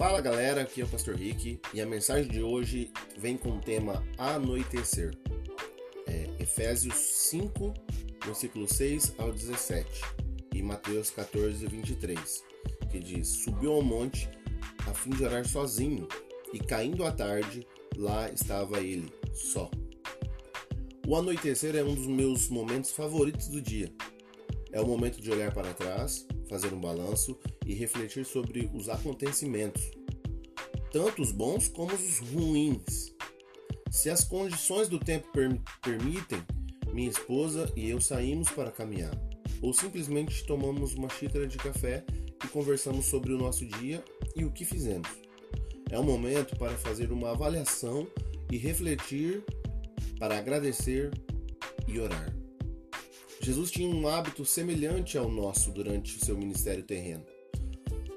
Fala galera, aqui é o Pastor Rick e a mensagem de hoje vem com o tema Anoitecer. É Efésios 5, versículo 6 ao 17 e Mateus 14, 23, que diz: Subiu ao monte a fim de orar sozinho e caindo à tarde, lá estava ele, só. O anoitecer é um dos meus momentos favoritos do dia. É o momento de olhar para trás, fazer um balanço e refletir sobre os acontecimentos, tanto os bons como os ruins. Se as condições do tempo per permitem, minha esposa e eu saímos para caminhar, ou simplesmente tomamos uma xícara de café e conversamos sobre o nosso dia e o que fizemos. É um momento para fazer uma avaliação e refletir, para agradecer e orar. Jesus tinha um hábito semelhante ao nosso durante o seu ministério terreno.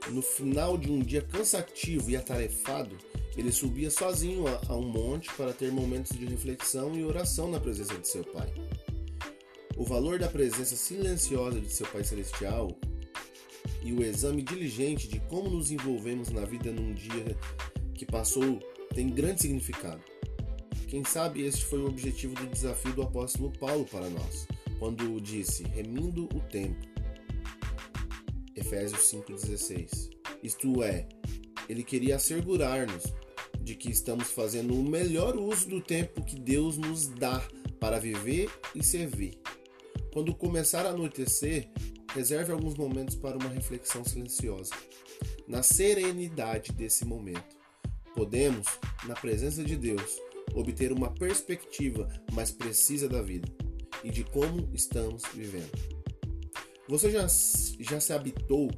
No final de um dia cansativo e atarefado, ele subia sozinho a, um monte para ter momentos de reflexão e oração na presença de seu Pai. O valor da presença silenciosa de seu Pai Celestial e o exame diligente de como nos envolvemos na vida num dia que passou tem grande significado. Quem sabe este foi o objetivo do desafio do apóstolo Paulo para nós quando disse remindo o tempo. Efésios 5,16. Isto é, ele queria assegurar-nos de que estamos fazendo o melhor uso do tempo que Deus nos dá para viver e servir. Quando começar a anoitecer, reserve alguns momentos para uma reflexão silenciosa. Na serenidade desse momento, podemos, na presença de Deus, obter uma perspectiva mais precisa da vida e de como estamos vivendo. Você já, já se habitou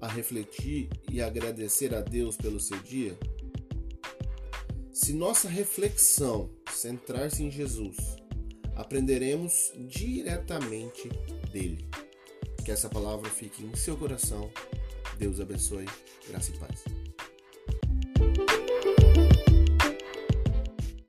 a refletir e agradecer a Deus pelo seu dia? Se nossa reflexão centrar-se em Jesus, aprenderemos diretamente dele. Que essa palavra fique em seu coração. Deus abençoe. Graça e paz.